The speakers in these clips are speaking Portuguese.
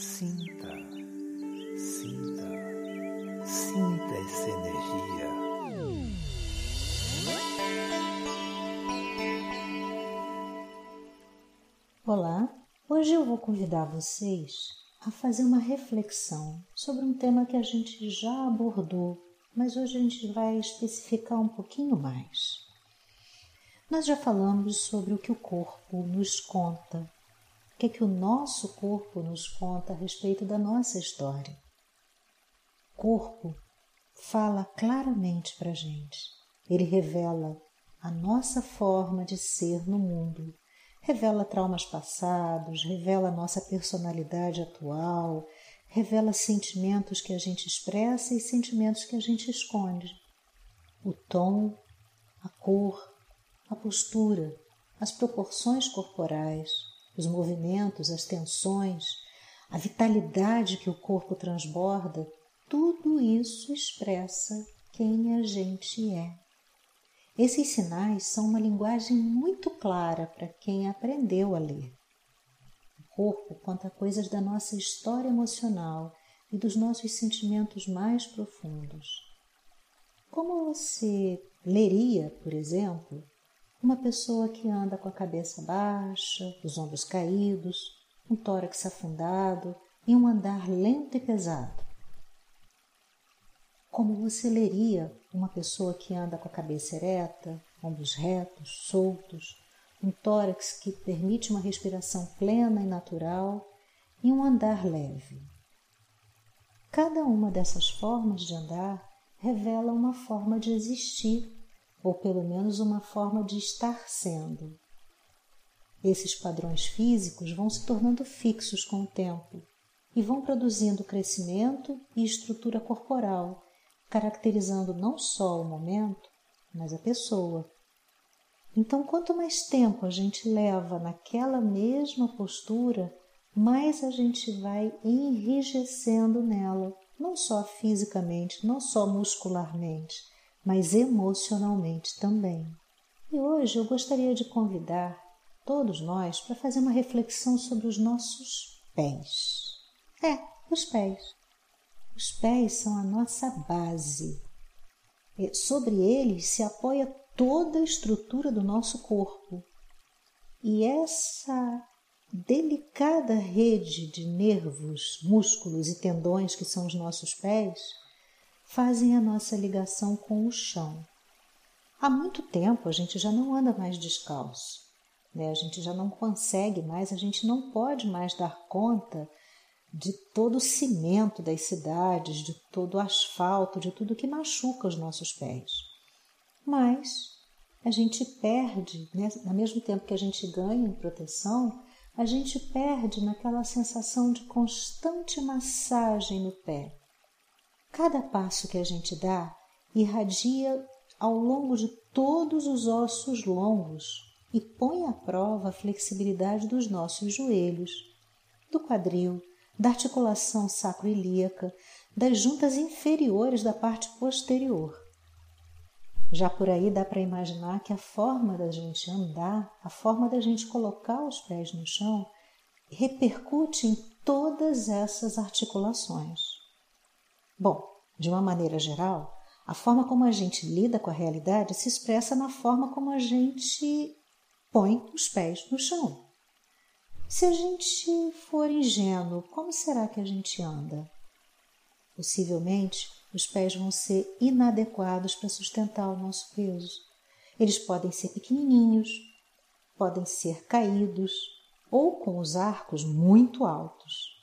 Sinta, sinta, sinta essa energia. Olá, hoje eu vou convidar vocês a fazer uma reflexão sobre um tema que a gente já abordou, mas hoje a gente vai especificar um pouquinho mais. Nós já falamos sobre o que o corpo nos conta, que, é que o nosso corpo nos conta a respeito da nossa história. O corpo fala claramente para a gente, ele revela a nossa forma de ser no mundo, revela traumas passados, revela a nossa personalidade atual, revela sentimentos que a gente expressa e sentimentos que a gente esconde. O tom, a cor, a postura, as proporções corporais, os movimentos, as tensões, a vitalidade que o corpo transborda, tudo isso expressa quem a gente é. Esses sinais são uma linguagem muito clara para quem aprendeu a ler. O corpo conta coisas da nossa história emocional e dos nossos sentimentos mais profundos. Como você leria, por exemplo, uma pessoa que anda com a cabeça baixa, os ombros caídos, um tórax afundado e um andar lento e pesado. Como você leria uma pessoa que anda com a cabeça ereta, ombros retos, soltos, um tórax que permite uma respiração plena e natural e um andar leve. Cada uma dessas formas de andar revela uma forma de existir ou pelo menos uma forma de estar sendo. Esses padrões físicos vão se tornando fixos com o tempo e vão produzindo crescimento e estrutura corporal, caracterizando não só o momento, mas a pessoa. Então, quanto mais tempo a gente leva naquela mesma postura, mais a gente vai enrijecendo nela, não só fisicamente, não só muscularmente, mas emocionalmente também. E hoje eu gostaria de convidar todos nós para fazer uma reflexão sobre os nossos pés. É, os pés. Os pés são a nossa base. E sobre eles se apoia toda a estrutura do nosso corpo. E essa delicada rede de nervos, músculos e tendões que são os nossos pés fazem a nossa ligação com o chão. Há muito tempo a gente já não anda mais descalço, né? a gente já não consegue mais, a gente não pode mais dar conta de todo o cimento das cidades, de todo o asfalto, de tudo que machuca os nossos pés. Mas a gente perde, né? ao mesmo tempo que a gente ganha em proteção, a gente perde naquela sensação de constante massagem no pé. Cada passo que a gente dá irradia ao longo de todos os ossos longos e põe à prova a flexibilidade dos nossos joelhos, do quadril, da articulação sacroiliaca, das juntas inferiores da parte posterior. Já por aí dá para imaginar que a forma da gente andar, a forma da gente colocar os pés no chão, repercute em todas essas articulações. Bom, de uma maneira geral, a forma como a gente lida com a realidade se expressa na forma como a gente põe os pés no chão. Se a gente for ingênuo, como será que a gente anda? Possivelmente, os pés vão ser inadequados para sustentar o nosso peso. Eles podem ser pequenininhos, podem ser caídos ou com os arcos muito altos.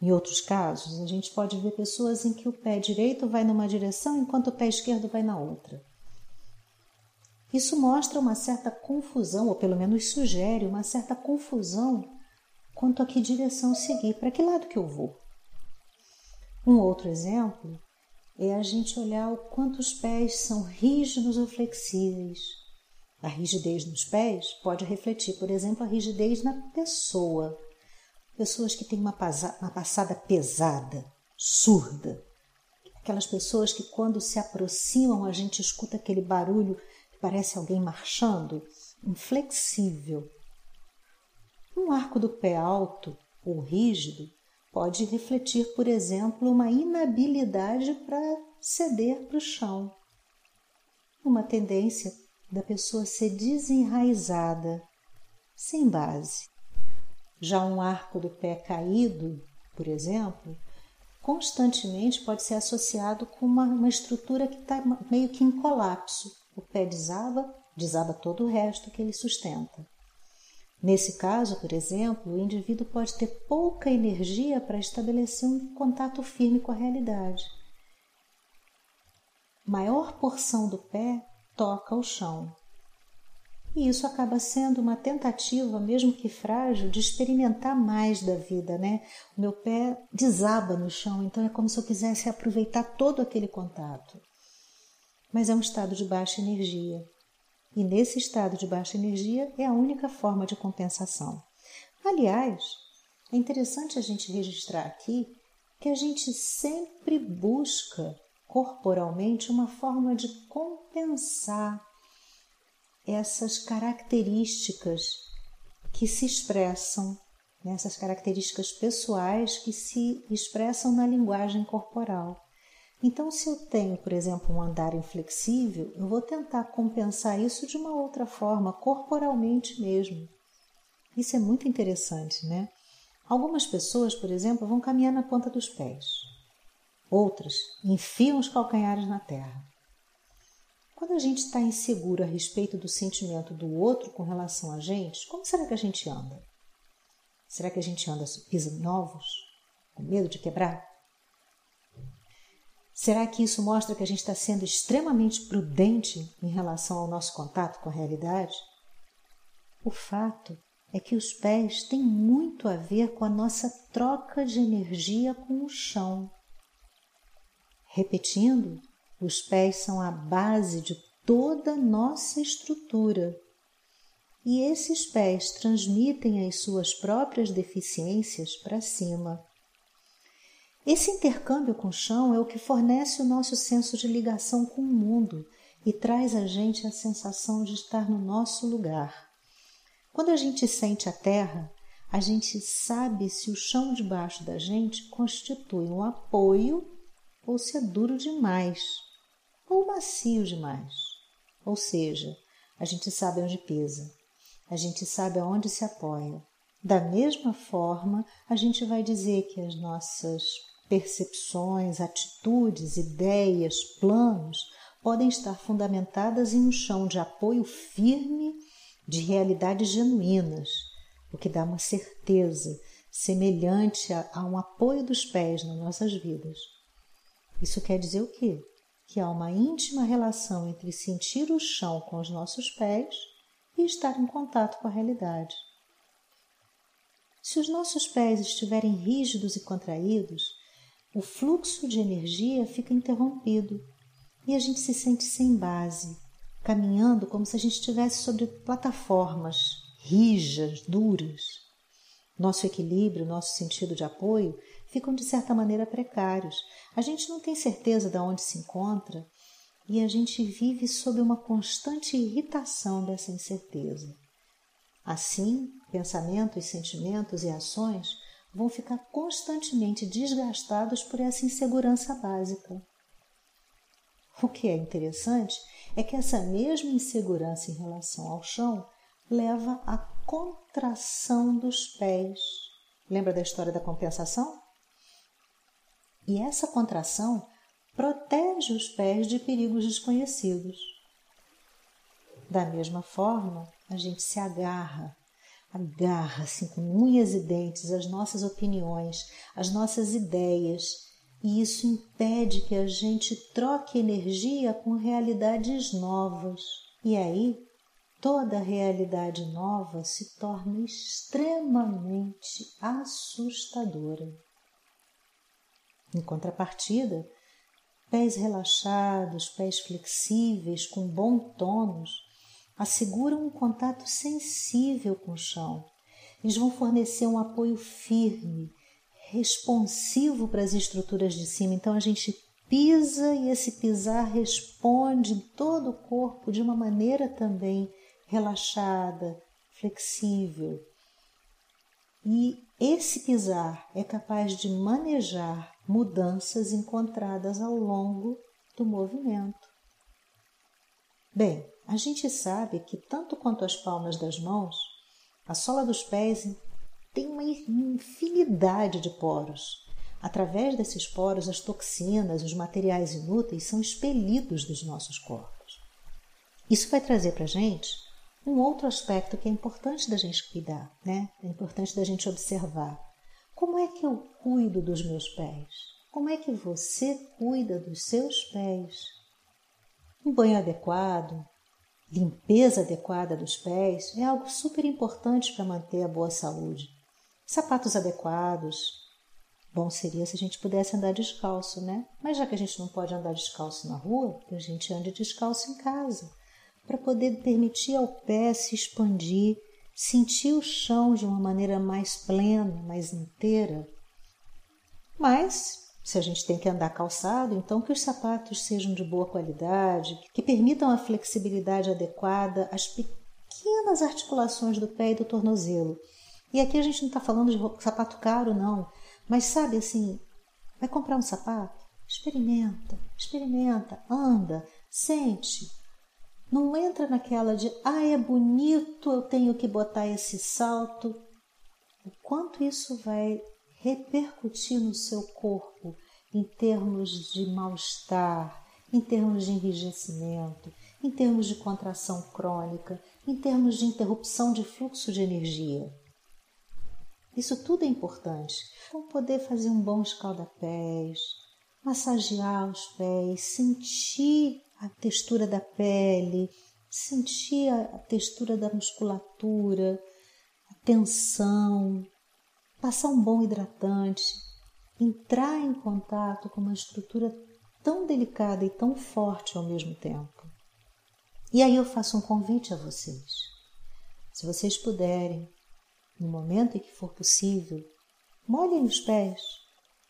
Em outros casos, a gente pode ver pessoas em que o pé direito vai numa direção enquanto o pé esquerdo vai na outra. Isso mostra uma certa confusão, ou pelo menos sugere uma certa confusão quanto a que direção seguir, para que lado que eu vou. Um outro exemplo é a gente olhar o quanto os pés são rígidos ou flexíveis. A rigidez nos pés pode refletir, por exemplo, a rigidez na pessoa pessoas que têm uma, uma passada pesada, surda, aquelas pessoas que quando se aproximam a gente escuta aquele barulho que parece alguém marchando, inflexível. Um arco do pé alto ou rígido pode refletir, por exemplo, uma inabilidade para ceder para o chão, uma tendência da pessoa ser desenraizada, sem base. Já um arco do pé caído, por exemplo, constantemente pode ser associado com uma, uma estrutura que está meio que em colapso. O pé desaba, desaba todo o resto que ele sustenta. Nesse caso, por exemplo, o indivíduo pode ter pouca energia para estabelecer um contato firme com a realidade. Maior porção do pé toca o chão, e isso acaba sendo uma tentativa, mesmo que frágil, de experimentar mais da vida, né? O meu pé desaba no chão, então é como se eu quisesse aproveitar todo aquele contato. Mas é um estado de baixa energia. E nesse estado de baixa energia é a única forma de compensação. Aliás, é interessante a gente registrar aqui que a gente sempre busca corporalmente uma forma de compensar essas características que se expressam, né, essas características pessoais que se expressam na linguagem corporal. Então, se eu tenho, por exemplo, um andar inflexível, eu vou tentar compensar isso de uma outra forma, corporalmente mesmo. Isso é muito interessante, né? Algumas pessoas, por exemplo, vão caminhar na ponta dos pés. Outras enfiam os calcanhares na terra. Quando a gente está inseguro a respeito do sentimento do outro com relação a gente, como será que a gente anda? Será que a gente anda pisando novos? Com medo de quebrar? Será que isso mostra que a gente está sendo extremamente prudente em relação ao nosso contato com a realidade? O fato é que os pés têm muito a ver com a nossa troca de energia com o chão. Repetindo, os pés são a base de toda nossa estrutura. E esses pés transmitem as suas próprias deficiências para cima. Esse intercâmbio com o chão é o que fornece o nosso senso de ligação com o mundo e traz a gente a sensação de estar no nosso lugar. Quando a gente sente a terra, a gente sabe se o chão debaixo da gente constitui um apoio ou se é duro demais ou macio demais. Ou seja, a gente sabe onde pisa, a gente sabe aonde se apoia. Da mesma forma, a gente vai dizer que as nossas percepções, atitudes, ideias, planos podem estar fundamentadas em um chão de apoio firme de realidades genuínas, o que dá uma certeza semelhante a, a um apoio dos pés nas nossas vidas. Isso quer dizer o quê? Que há uma íntima relação entre sentir o chão com os nossos pés e estar em contato com a realidade. Se os nossos pés estiverem rígidos e contraídos, o fluxo de energia fica interrompido e a gente se sente sem base, caminhando como se a gente estivesse sobre plataformas rijas, duras. Nosso equilíbrio, nosso sentido de apoio ficam de certa maneira precários. A gente não tem certeza de onde se encontra e a gente vive sob uma constante irritação dessa incerteza. Assim, pensamentos, sentimentos e ações vão ficar constantemente desgastados por essa insegurança básica. O que é interessante é que essa mesma insegurança em relação ao chão leva à contração dos pés. Lembra da história da compensação? E essa contração protege os pés de perigos desconhecidos. Da mesma forma, a gente se agarra, agarra assim com unhas e dentes as nossas opiniões, as nossas ideias, e isso impede que a gente troque energia com realidades novas. E aí, toda realidade nova se torna extremamente assustadora. Em contrapartida, pés relaxados, pés flexíveis, com bom tônus, asseguram um contato sensível com o chão. Eles vão fornecer um apoio firme, responsivo para as estruturas de cima. Então a gente pisa e esse pisar responde em todo o corpo de uma maneira também relaxada, flexível. E esse pisar é capaz de manejar mudanças encontradas ao longo do movimento. Bem, a gente sabe que tanto quanto as palmas das mãos, a sola dos pés tem uma infinidade de poros. Através desses poros, as toxinas, os materiais inúteis são expelidos dos nossos corpos. Isso vai trazer para a gente um outro aspecto que é importante da gente cuidar, né? É importante da gente observar. Como é que eu cuido dos meus pés? Como é que você cuida dos seus pés? Um banho adequado, limpeza adequada dos pés é algo super importante para manter a boa saúde. Sapatos adequados. Bom seria se a gente pudesse andar descalço, né? Mas já que a gente não pode andar descalço na rua, que a gente ande descalço em casa, para poder permitir ao pé se expandir, sentir o chão de uma maneira mais plena, mais inteira. Mas se a gente tem que andar calçado, então que os sapatos sejam de boa qualidade, que permitam a flexibilidade adequada às pequenas articulações do pé e do tornozelo, e aqui a gente não está falando de sapato caro, não. Mas sabe assim, vai comprar um sapato? Experimenta, experimenta, anda, sente. Não entra naquela de, ah, é bonito, eu tenho que botar esse salto. O quanto isso vai repercutir no seu corpo em termos de mal-estar, em termos de enrijecimento, em termos de contração crônica, em termos de interrupção de fluxo de energia. Isso tudo é importante. Então, poder fazer um bom escalda-pés, massagear os pés, sentir a textura da pele, sentir a textura da musculatura, a tensão, passar um bom hidratante, entrar em contato com uma estrutura tão delicada e tão forte ao mesmo tempo. E aí eu faço um convite a vocês. Se vocês puderem, no momento em que for possível, molhem os pés.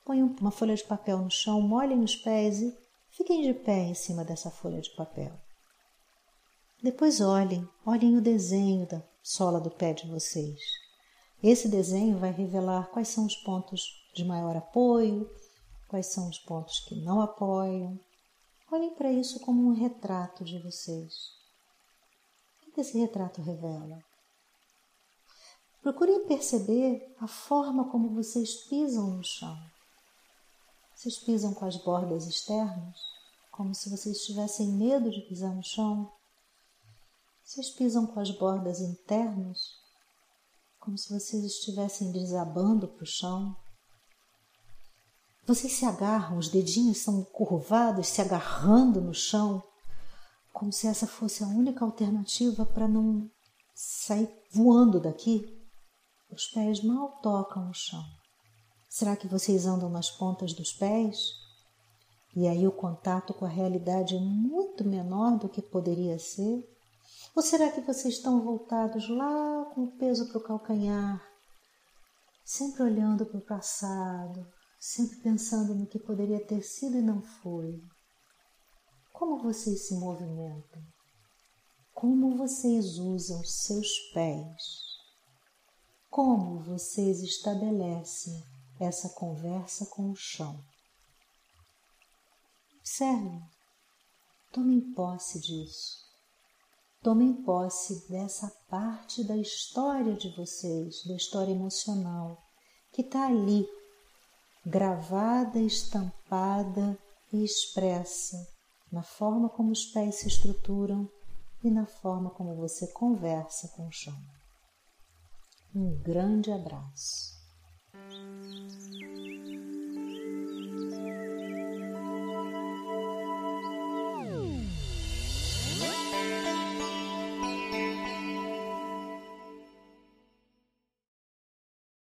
Ponham uma folha de papel no chão, molhem os pés e fiquem de pé em cima dessa folha de papel. Depois olhem, olhem o desenho da sola do pé de vocês. Esse desenho vai revelar quais são os pontos de maior apoio, quais são os pontos que não apoiam. Olhem para isso como um retrato de vocês. O que esse retrato revela? Procurem perceber a forma como vocês pisam no chão. Vocês pisam com as bordas externas, como se vocês tivessem medo de pisar no chão. Vocês pisam com as bordas internas, como se vocês estivessem desabando para o chão. Vocês se agarram, os dedinhos são curvados, se agarrando no chão, como se essa fosse a única alternativa para não sair voando daqui. Os pés mal tocam o chão. Será que vocês andam nas pontas dos pés? E aí o contato com a realidade é muito menor do que poderia ser? Ou será que vocês estão voltados lá com o peso para o calcanhar, sempre olhando para o passado, sempre pensando no que poderia ter sido e não foi? Como vocês se movimentam? Como vocês usam seus pés? Como vocês estabelecem essa conversa com o chão? Observem, tomem posse disso. Tomem posse dessa parte da história de vocês, da história emocional, que está ali, gravada, estampada e expressa na forma como os pés se estruturam e na forma como você conversa com o chão. Um grande abraço. Oh.